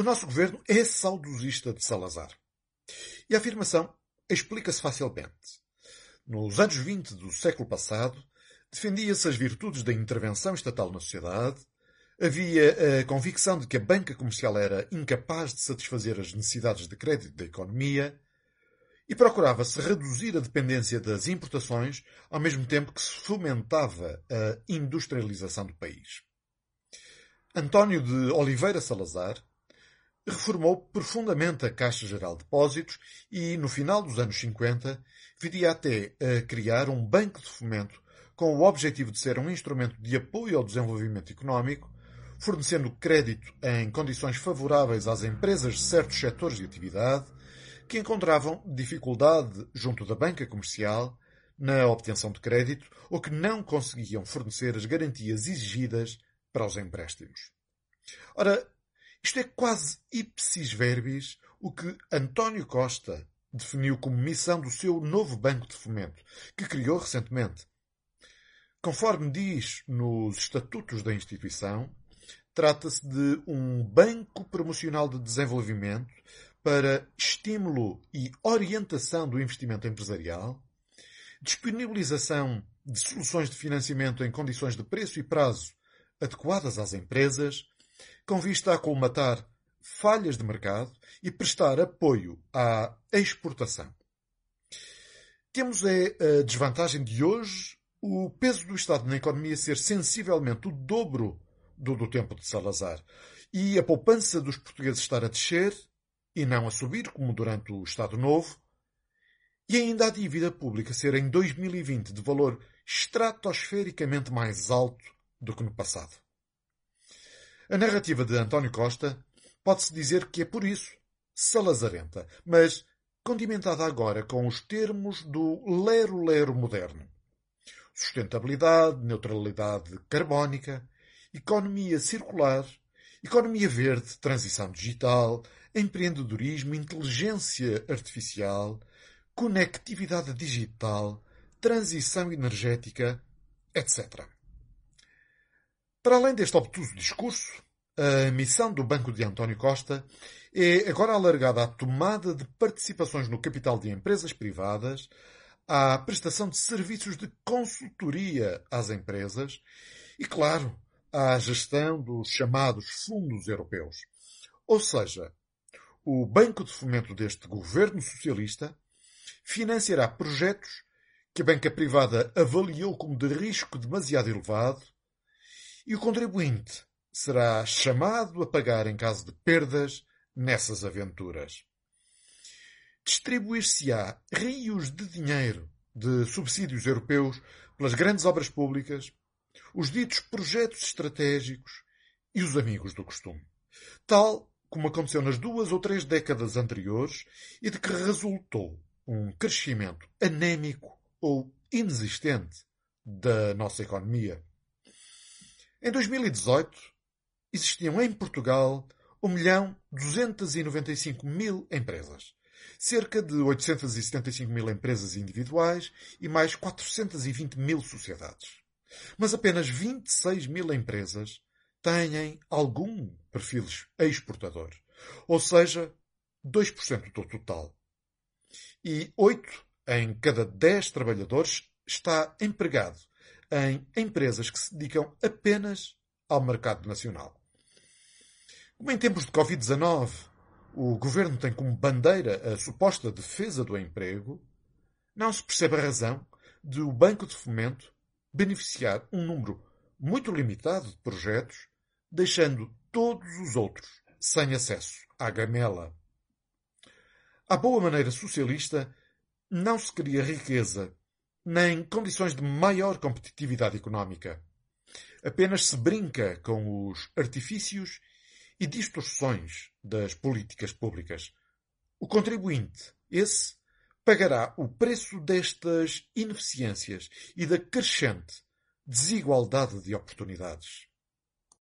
O nosso governo é saudosista de Salazar. E a afirmação explica-se facilmente. Nos anos 20 do século passado, defendia-se as virtudes da intervenção estatal na sociedade, havia a convicção de que a banca comercial era incapaz de satisfazer as necessidades de crédito da economia e procurava-se reduzir a dependência das importações ao mesmo tempo que se fomentava a industrialização do país. António de Oliveira Salazar reformou profundamente a Caixa Geral de Depósitos e, no final dos anos 50, viria até a criar um banco de fomento com o objetivo de ser um instrumento de apoio ao desenvolvimento económico, fornecendo crédito em condições favoráveis às empresas de certos setores de atividade que encontravam dificuldade junto da banca comercial na obtenção de crédito ou que não conseguiam fornecer as garantias exigidas para os empréstimos. Ora, isto é quase ipsis verbis o que António Costa definiu como missão do seu novo banco de fomento, que criou recentemente. Conforme diz nos estatutos da instituição, trata-se de um banco promocional de desenvolvimento para estímulo e orientação do investimento empresarial, disponibilização de soluções de financiamento em condições de preço e prazo adequadas às empresas, com vista a colmatar falhas de mercado e prestar apoio à exportação. Temos é a desvantagem de hoje o peso do Estado na economia ser sensivelmente o dobro do do tempo de Salazar e a poupança dos portugueses estar a descer e não a subir, como durante o Estado Novo, e ainda a dívida pública ser em 2020 de valor estratosfericamente mais alto do que no passado. A narrativa de António Costa pode-se dizer que é por isso salazarenta, mas condimentada agora com os termos do lero-lero moderno. Sustentabilidade, neutralidade carbónica, economia circular, economia verde, transição digital, empreendedorismo, inteligência artificial, conectividade digital, transição energética, etc. Para além deste obtuso discurso, a missão do Banco de António Costa é agora alargada à tomada de participações no capital de empresas privadas, à prestação de serviços de consultoria às empresas e, claro, à gestão dos chamados fundos europeus. Ou seja, o Banco de Fomento deste governo socialista financiará projetos que a banca privada avaliou como de risco demasiado elevado e o contribuinte será chamado a pagar em caso de perdas nessas aventuras. Distribuir-se-á rios de dinheiro de subsídios europeus pelas grandes obras públicas, os ditos projetos estratégicos e os amigos do costume. Tal como aconteceu nas duas ou três décadas anteriores e de que resultou um crescimento anémico ou inexistente da nossa economia. Em 2018, existiam em Portugal 1 milhão 295 mil empresas, cerca de 875 mil empresas individuais e mais 420 mil sociedades. Mas apenas 26 mil empresas têm algum perfil exportador, ou seja, 2% do total. E 8 em cada 10 trabalhadores está empregado em empresas que se dedicam apenas ao mercado nacional. Como em tempos de Covid-19 o governo tem como bandeira a suposta defesa do emprego, não se percebe a razão de o Banco de Fomento beneficiar um número muito limitado de projetos, deixando todos os outros sem acesso à gamela. À boa maneira socialista, não se cria riqueza nem condições de maior competitividade económica. Apenas se brinca com os artifícios e distorções das políticas públicas. O contribuinte, esse, pagará o preço destas ineficiências e da crescente desigualdade de oportunidades.